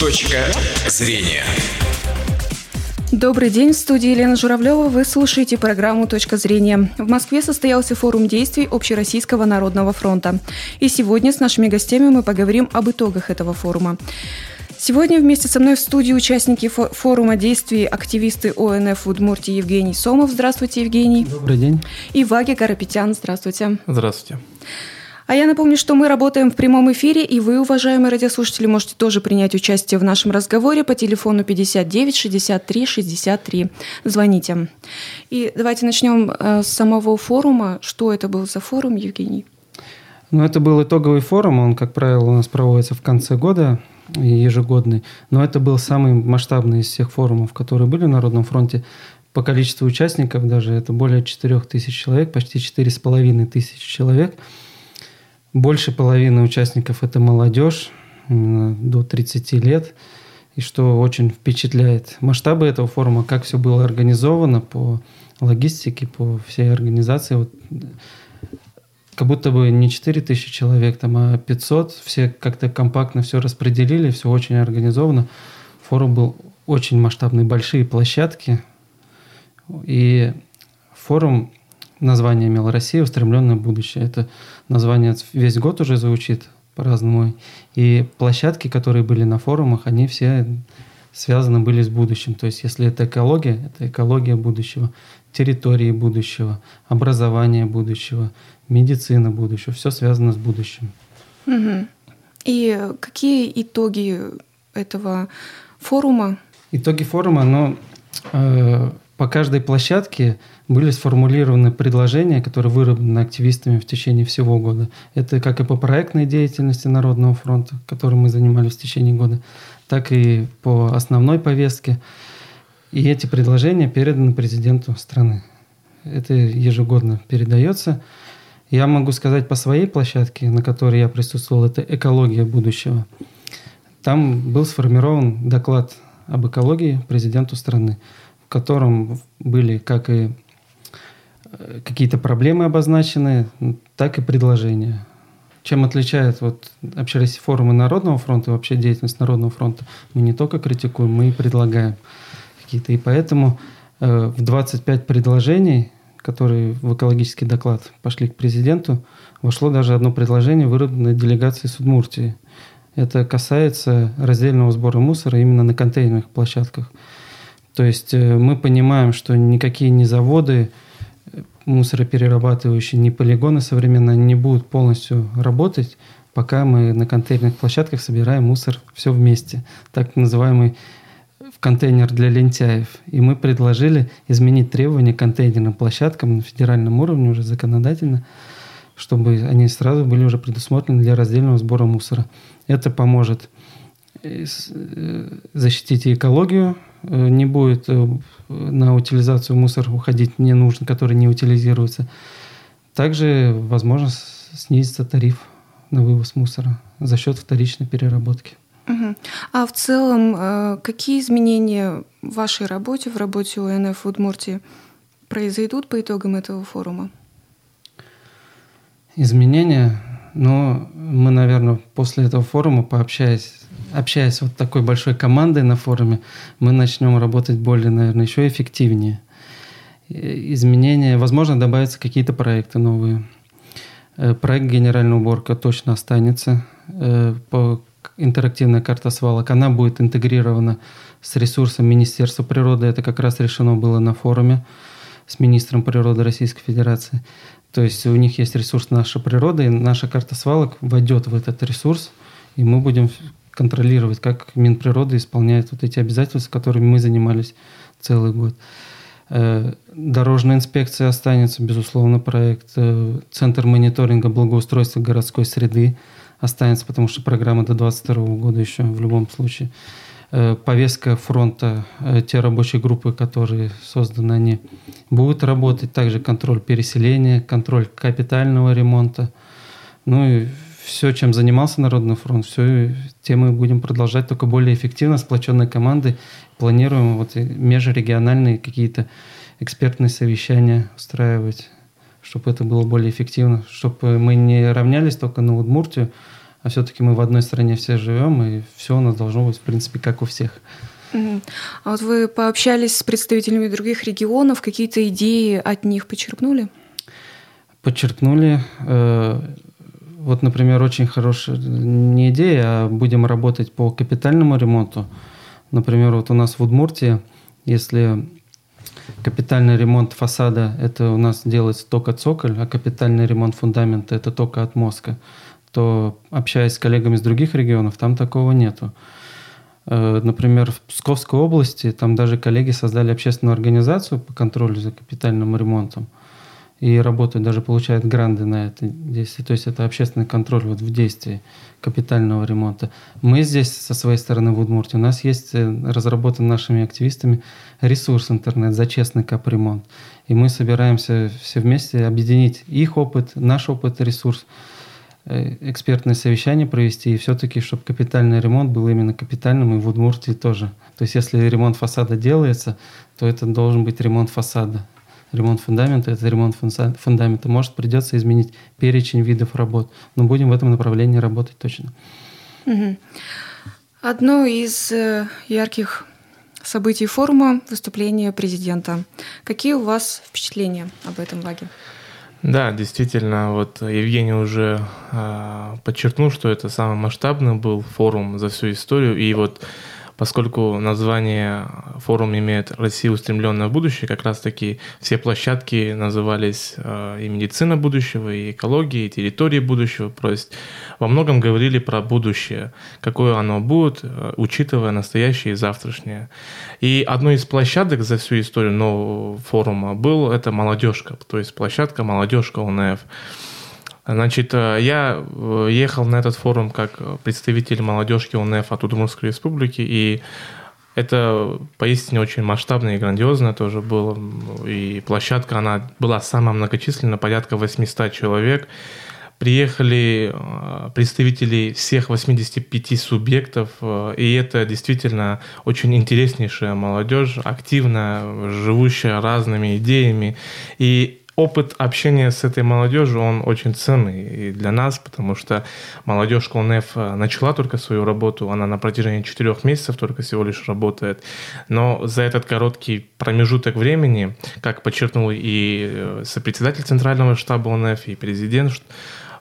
Точка зрения. Добрый день, в студии Елена Журавлева. Вы слушаете программу «Точка зрения». В Москве состоялся форум действий Общероссийского народного фронта. И сегодня с нашими гостями мы поговорим об итогах этого форума. Сегодня вместе со мной в студии участники форума действий активисты ОНФ в Удмуртии Евгений Сомов. Здравствуйте, Евгений. Добрый день. И Ваги Карапетян. Здравствуйте. Здравствуйте. А я напомню, что мы работаем в прямом эфире, и вы, уважаемые радиослушатели, можете тоже принять участие в нашем разговоре по телефону 59 63 63. Звоните. И давайте начнем э, с самого форума. Что это был за форум, Евгений? Ну, это был итоговый форум. Он, как правило, у нас проводится в конце года, ежегодный. Но это был самый масштабный из всех форумов, которые были в Народном фронте. По количеству участников даже это более 4 тысяч человек, почти 4,5 тысячи человек – больше половины участников – это молодежь до 30 лет, и что очень впечатляет. Масштабы этого форума, как все было организовано по логистике, по всей организации. Вот, как будто бы не 4 тысячи человек, там, а 500. Все как-то компактно все распределили, все очень организовано. Форум был очень масштабный, большие площадки. И форум название имел «Россия. Устремленное будущее». Это название весь год уже звучит по-разному. И площадки, которые были на форумах, они все связаны были с будущим. То есть если это экология, это экология будущего, территории будущего, образование будущего, медицина будущего. Все связано с будущим. Угу. И какие итоги этого форума? Итоги форума, ну, э, по каждой площадке были сформулированы предложения, которые выработаны активистами в течение всего года. Это как и по проектной деятельности Народного фронта, которой мы занимались в течение года, так и по основной повестке. И эти предложения переданы президенту страны. Это ежегодно передается. Я могу сказать по своей площадке, на которой я присутствовал, это «Экология будущего». Там был сформирован доклад об экологии президенту страны в котором были как и э, какие-то проблемы обозначены, так и предложения. Чем отличает вот общероссийские форумы Народного фронта и вообще деятельность Народного фронта? Мы не только критикуем, мы и предлагаем какие-то. И поэтому э, в 25 предложений, которые в экологический доклад пошли к президенту, вошло даже одно предложение, выработанное делегацией Судмуртии. Это касается раздельного сбора мусора именно на контейнерных площадках. То есть э, мы понимаем, что никакие не заводы э, мусороперерабатывающие, ни полигоны современные не будут полностью работать, пока мы на контейнерных площадках собираем мусор все вместе. Так называемый контейнер для лентяев. И мы предложили изменить требования к контейнерным площадкам на федеральном уровне уже законодательно, чтобы они сразу были уже предусмотрены для раздельного сбора мусора. Это поможет э, защитить экологию, Э, не будет э, на утилизацию мусора уходить не нужно, который не утилизируется. Также, возможно, снизится тариф на вывоз мусора за счет вторичной переработки. Угу. А в целом, э, какие изменения в вашей работе, в работе УНФ в Удмуртии произойдут по итогам этого форума? Изменения, ну, мы, наверное, после этого форума, пообщаясь общаясь вот такой большой командой на форуме, мы начнем работать более, наверное, еще эффективнее. Изменения, возможно, добавятся какие-то проекты новые. Э, проект «Генеральная уборка» точно останется. Э, по интерактивная карта свалок, она будет интегрирована с ресурсом Министерства природы. Это как раз решено было на форуме с министром природы Российской Федерации. То есть у них есть ресурс наша природа, и наша карта свалок войдет в этот ресурс, и мы будем контролировать, как Минприрода исполняет вот эти обязательства, которыми мы занимались целый год. Э, дорожная инспекция останется, безусловно, проект. Э, Центр мониторинга благоустройства городской среды останется, потому что программа до 2022 года еще в любом случае. Э, повестка фронта, те рабочие группы, которые созданы, они будут работать. Также контроль переселения, контроль капитального ремонта. Ну и все, чем занимался Народный фронт, все тем мы будем продолжать, только более эффективно, сплоченной командой. Планируем вот межрегиональные какие-то экспертные совещания устраивать, чтобы это было более эффективно, чтобы мы не равнялись только на Удмуртию, А все-таки мы в одной стране все живем, и все у нас должно быть, в принципе, как у всех. А вот вы пообщались с представителями других регионов, какие-то идеи от них почерпнули? Почерпнули. Э, вот, например, очень хорошая не идея, а будем работать по капитальному ремонту. Например, вот у нас в Удмуртии, если капитальный ремонт фасада – это у нас делается только цоколь, а капитальный ремонт фундамента – это только отмостка, то, общаясь с коллегами из других регионов, там такого нету. Э, например, в Псковской области там даже коллеги создали общественную организацию по контролю за капитальным ремонтом и работают, даже получают гранды на это действие. То есть это общественный контроль вот в действии капитального ремонта. Мы здесь со своей стороны в Удмуртии, у нас есть э, разработан нашими активистами ресурс интернет за честный капремонт. И мы собираемся все вместе объединить их опыт, наш опыт, ресурс, Э, экспертное совещание провести, и все-таки, чтобы капитальный ремонт был именно капитальным, и в Удмуртии тоже. То есть, если ремонт фасада делается, то это должен быть ремонт фасада. Ремонт фундамента – это ремонт фундамента. Может, придется изменить перечень видов работ, но будем в этом направлении работать точно. Одно из э, ярких событий форума – выступление президента. Какие у вас впечатления об этом лаге? Да, действительно, вот Евгений уже э, подчеркнул, что это самый масштабный был форум за всю историю, и вот поскольку название форум имеет «Россия устремленная в будущее», как раз-таки все площадки назывались э, и «Медицина будущего», и «Экология», и «Территории будущего», то есть во многом говорили про будущее, какое оно будет, э, учитывая настоящее и завтрашнее. И одной из площадок за всю историю нового форума был это «Молодежка», то есть площадка «Молодежка УНФ». Значит, э, я э, ехал на этот форум как представитель молодежки УНФ от Удмуртской республики, и это поистине очень масштабно и грандиозно тоже было. И площадка, она была самая многочисленная, порядка 800 человек. Приехали э, представители всех 85 субъектов, и это действительно очень интереснейшая молодежь, активная, живущая разными идеями. И опыт общения с этой молодежью, он очень ценный и для нас, потому что молодежь КЛНФ э, начала только свою работу, она на протяжении четырех месяцев только всего лишь работает, но за этот короткий промежуток времени, как подчеркнул и э, сопредседатель Центрального штаба ОНФ, и президент,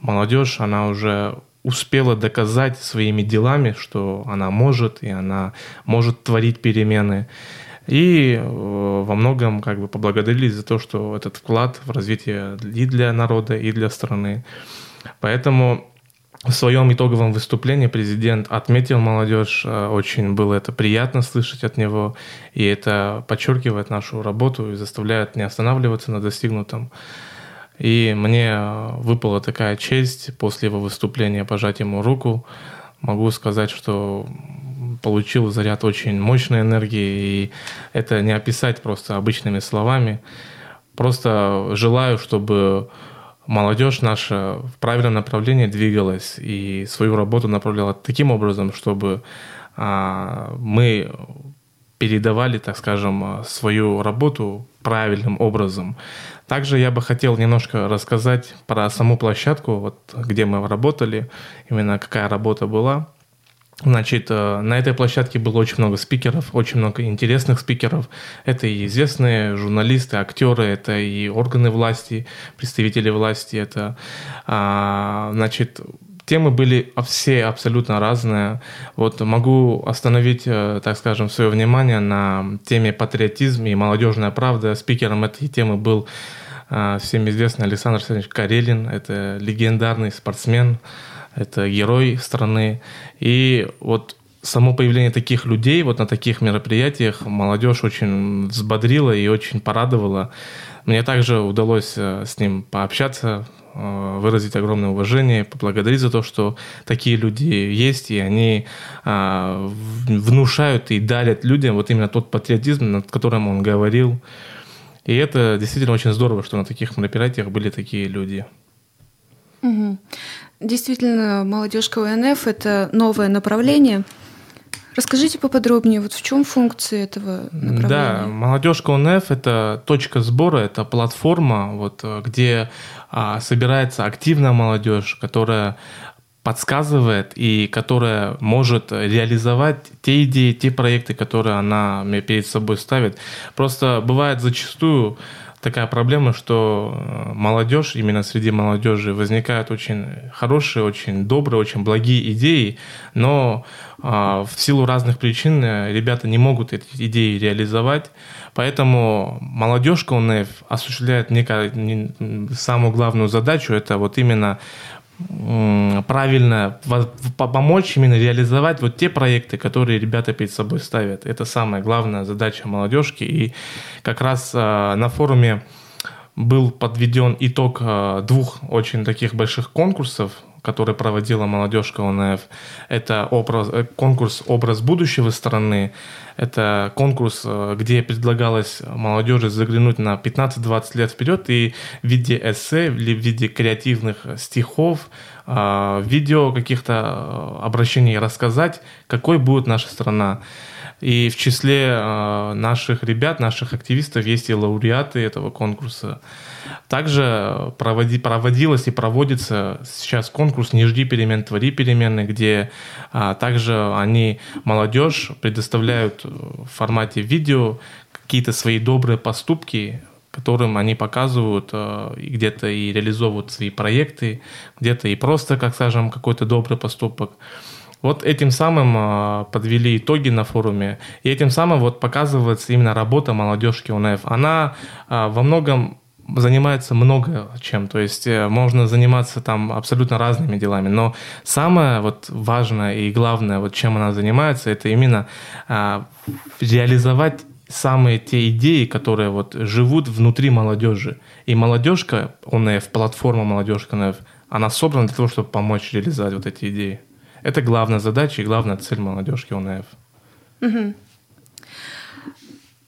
молодежь, она уже успела доказать своими делами, что она может, и она может творить перемены. И э, во многом как бы поблагодарили за то, что этот вклад в развитие и для народа, и для страны. Поэтому в своем итоговом выступлении президент отметил молодежь, э, очень было это приятно слышать от него, и это подчеркивает нашу работу и заставляет не останавливаться на достигнутом. И мне выпала такая честь после его выступления пожать ему руку. Могу сказать, что получил заряд очень мощной энергии, и это не описать просто обычными словами. Просто желаю, чтобы молодежь наша в правильном направлении двигалась и свою работу направляла таким образом, чтобы а, мы передавали, так скажем, свою работу правильным образом. Также я бы хотел немножко рассказать про саму площадку, вот, где мы работали, именно какая работа была. Значит, э, на этой площадке было очень много спикеров, очень много интересных спикеров. Это и известные журналисты, актеры, это и органы власти, представители власти. Это, а, значит, темы были все абсолютно разные. Вот могу остановить, э, так скажем, свое внимание на теме патриотизм и молодежная правда. Спикером этой темы был э, всем известный Александр Александрович Карелин. Это легендарный спортсмен, это герой страны. И вот само появление таких людей вот на таких мероприятиях молодежь очень взбодрила и очень порадовала. Мне также удалось э, с ним пообщаться, э, выразить огромное уважение, поблагодарить за то, что такие люди есть, и они а, внушают и дарят людям вот именно тот патриотизм, над которым он говорил. И это действительно очень здорово, что на таких мероприятиях были такие люди. Угу. Действительно, молодежка УНФ – это новое направление. Расскажите поподробнее, вот в чем функции этого направления? Да, молодежка УНФ – это точка сбора, это платформа, вот, где а, собирается активная молодежь, которая подсказывает и которая может реализовать те идеи, те проекты, которые она перед собой ставит. Просто бывает зачастую такая проблема, что э, молодежь, именно среди молодежи возникают очень хорошие, очень добрые, очень благие идеи, но а, в силу разных причин э, ребята не могут эти идеи реализовать, поэтому молодежка УНФ осуществляет некую, самую главную задачу, это вот именно правильно помочь именно реализовать вот те проекты, которые ребята перед собой ставят. Это самая главная задача молодежки. И как раз а, на форуме был подведен итог а, двух очень таких больших конкурсов который проводила молодежка ОНФ. Это образ, э, конкурс «Образ будущего страны». Это конкурс, э, где предлагалось молодежи заглянуть на 15-20 лет вперед и в виде эссе или в виде креативных стихов, а, видео каких-то э, обращений рассказать, какой будет наша страна. И в числе наших ребят, наших активистов есть и лауреаты этого конкурса. Также проводи, проводилась и проводится сейчас конкурс «Не жди перемен, твори перемены», где а, также они, молодежь, предоставляют в формате видео какие-то свои добрые поступки, которым они показывают э, где-то и реализовывают свои проекты, где-то и просто, как скажем, какой-то добрый поступок. Вот этим самым э, подвели итоги на форуме, и этим самым вот показывается именно работа молодежки УНФ. Она э, во многом занимается много чем, то есть э, можно заниматься там абсолютно разными делами, но самое вот важное и главное, вот чем она занимается, это именно а, реализовать самые те идеи, которые вот живут внутри молодежи. И молодежка ОНФ, платформа молодежка ОНФ, она собрана для того, чтобы помочь реализовать вот эти идеи. Это главная задача и главная цель молодежки ОНФ. Угу.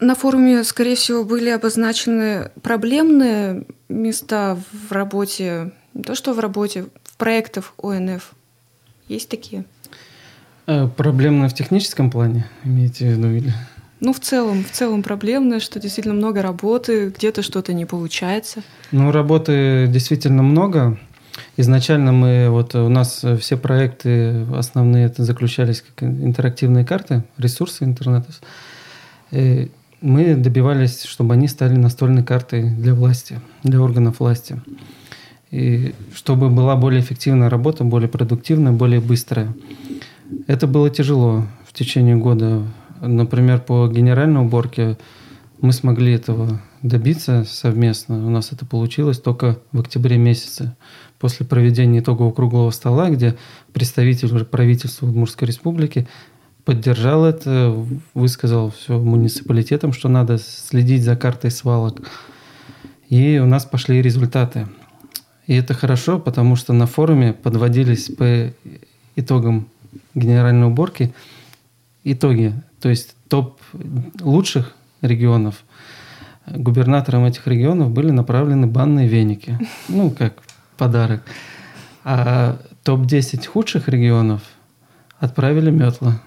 На форуме, скорее всего, были обозначены проблемные места в работе, не то что в работе, в проектах ОНФ. Есть такие? Э, проблемные в техническом плане, имеете в виду, или? Ну, в целом, в целом проблемное, что действительно много работы, где-то что-то не получается. Ну, работы действительно много. Изначально мы, вот у нас все проекты основные это заключались как интерактивные карты, ресурсы интернета. Э, мы добивались, чтобы они стали настольной картой для власти, для органов власти. И чтобы была более эффективная работа, более продуктивная, более быстрая. Это было тяжело в течение года. Например, по генеральной уборке мы смогли этого добиться совместно. У нас это получилось только в октябре месяце, после проведения итогового круглого стола, где представитель правительства Удмуртской республики поддержал это, высказал все муниципалитетам, что надо следить за картой свалок. И у нас пошли результаты. И это хорошо, потому что на форуме подводились по итогам генеральной уборки итоги, то есть топ лучших регионов. Губернаторам этих регионов были направлены банные веники, ну, как подарок. А топ-10 худших регионов – Отправили метла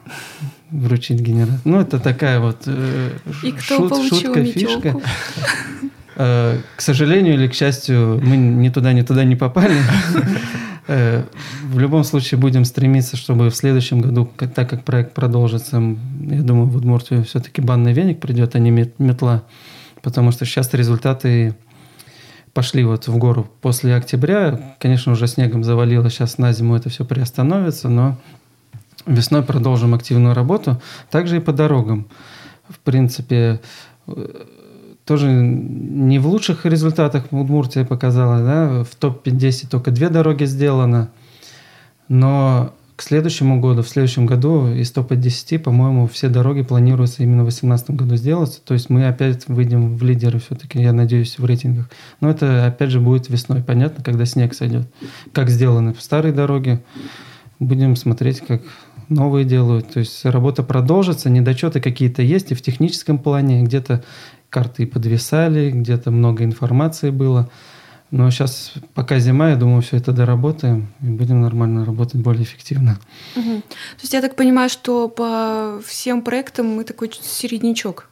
вручить генератор. Ну, это такая вот э, И кто шут, шутка, метелку? фишка. Э, к сожалению или к счастью, мы ни туда, ни туда не попали. Э, в любом случае будем стремиться, чтобы в следующем году, так как проект продолжится, я думаю, в Удмуртию все-таки банный веник придет, а не метла. Потому что сейчас результаты пошли вот в гору после октября. Конечно, уже снегом завалило, сейчас на зиму это все приостановится, но Весной продолжим активную работу. Также и по дорогам. В принципе, э, тоже не в лучших результатах Удмуртия показала. Да? В топ-10 только две дороги сделано. Но к следующему году, в следующем году из топа 10, по-моему, все дороги планируется именно в 2018 году сделать. То есть мы опять выйдем в лидеры все-таки, я надеюсь, в рейтингах. Но это опять же будет весной, понятно, когда снег сойдет. Как сделаны старые дороги. Будем смотреть, как новые делают. То есть работа продолжится, недочеты какие-то есть и в техническом плане, где-то карты подвисали, где-то много информации было. Но сейчас, пока зима, я думаю, все это доработаем и будем нормально работать, более эффективно. Угу. То есть я так понимаю, что по всем проектам мы такой середнячок.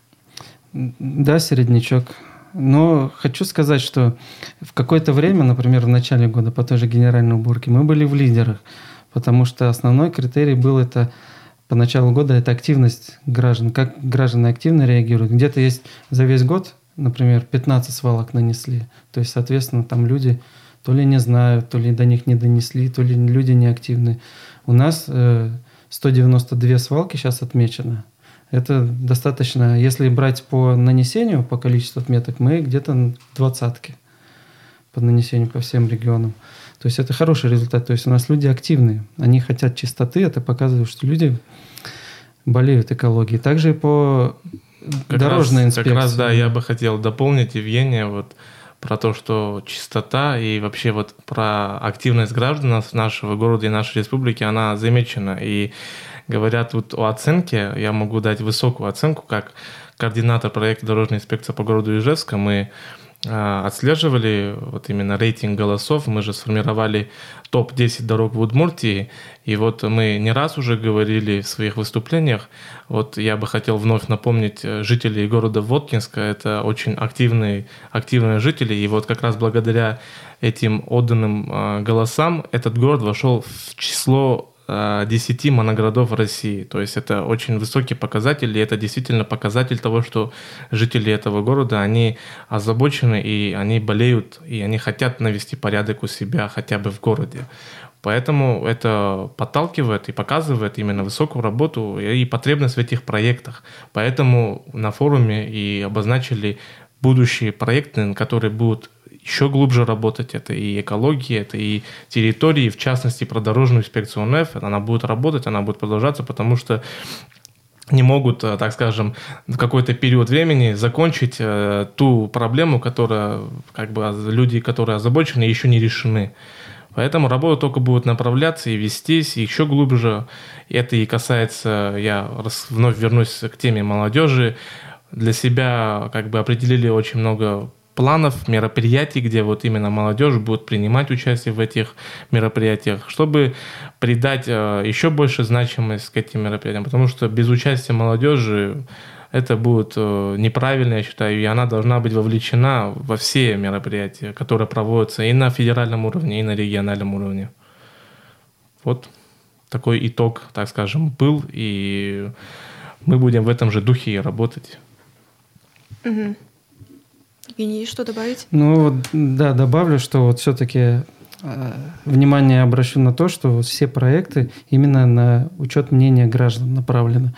Да, середнячок. Но хочу сказать, что в какое-то время, например, в начале года по той же генеральной уборке, мы были в лидерах. Потому что основной критерий был это по началу года это активность граждан, как граждане активно реагируют. Где-то есть за весь год, например, 15 свалок нанесли, то есть, соответственно, там люди то ли не знают, то ли до них не донесли, то ли люди неактивны. У нас 192 э, свалки сейчас отмечено. Это достаточно, если брать по нанесению, по количеству отметок, мы где-то двадцатки по нанесению по всем регионам. То есть это хороший результат. То есть у нас люди активные, они хотят чистоты, это показывает, что люди болеют экологией. Также по как дорожной раз, инспекции. Как раз, да, я бы хотел дополнить, Евгения, вот про то, что чистота и вообще вот про активность граждан нашего города и нашей республики, она замечена. И говорят вот о оценке, я могу дать высокую оценку, как координатор проекта дорожной инспекции по городу Ижевска. Мы отслеживали вот именно рейтинг голосов. Мы же сформировали топ-10 дорог в Удмуртии. И вот мы не раз уже говорили в своих выступлениях. Вот я бы хотел вновь напомнить э, жителей города Воткинска. Это очень активные, активные жители. И вот как раз благодаря этим отданным а, голосам этот город вошел в число 10 э, моноградов России. То есть это очень высокий показатель, и это действительно показатель того, что жители этого города, они озабочены, и они болеют, и они хотят навести порядок у себя хотя бы в городе. Поэтому это подталкивает и показывает именно высокую работу и потребность в этих проектах. Поэтому на форуме и обозначили будущие проекты, которые будут еще глубже работать. Это и экология, это и территории, в частности, про дорожную инспекцию НФ. Она будет работать, она будет продолжаться, потому что не могут, э, так скажем, в какой-то период времени закончить э, ту проблему, которая, как бы, люди, которые озабочены, еще не решены. Поэтому работа только будет направляться и вестись еще глубже. Это и касается, я вновь вернусь к теме молодежи. Для себя как бы определили очень много планов, мероприятий, где вот именно молодежь будет принимать участие в этих мероприятиях, чтобы придать э, еще больше значимость к этим мероприятиям, потому что без участия молодежи это будет э, неправильно, я считаю, и она должна быть вовлечена во все мероприятия, которые проводятся и на федеральном уровне, и на региональном уровне. Вот такой итог, так скажем, был, и мы будем в этом же духе работать. Угу. Евгений, что добавить? Ну, вот, да, добавлю, что вот все-таки э, внимание обращу на то, что все проекты именно на учет мнения граждан направлены.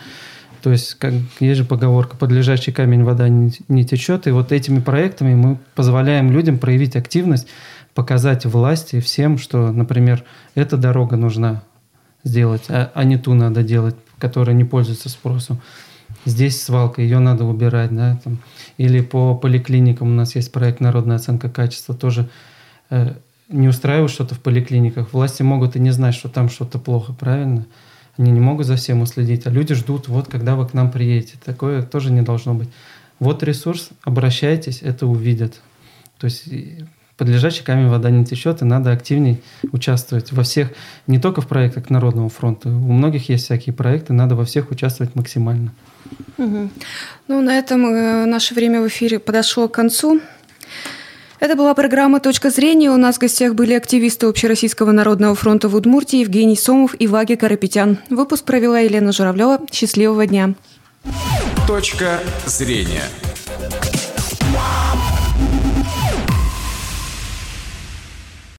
То есть, как есть же поговорка, под лежачий камень вода не, не течет. И вот этими проектами мы позволяем людям проявить активность, показать власти всем, что, например, эта дорога нужна сделать, а, а не ту надо делать, которая не пользуется спросом здесь свалка, ее надо убирать, да, там. Или по поликлиникам у нас есть проект «Народная оценка качества», тоже э, не устраивают что-то в поликлиниках. Власти могут и не знать, что там что-то плохо, правильно? Они не могут за всем уследить, а люди ждут, вот когда вы к нам приедете. Такое тоже не должно быть. Вот ресурс, обращайтесь, это увидят. То есть под лежачий камень вода не течет, и надо активнее участвовать во всех, не только в проектах Народного фронта. У многих есть всякие проекты, надо во всех участвовать максимально. Угу. Ну, на этом э, наше время в эфире подошло к концу. Это была программа «Точка зрения». У нас в гостях были активисты Общероссийского народного фронта в Удмуртии Евгений Сомов и Ваги Карапетян. Выпуск провела Елена Журавлева. Счастливого дня. «Точка зрения».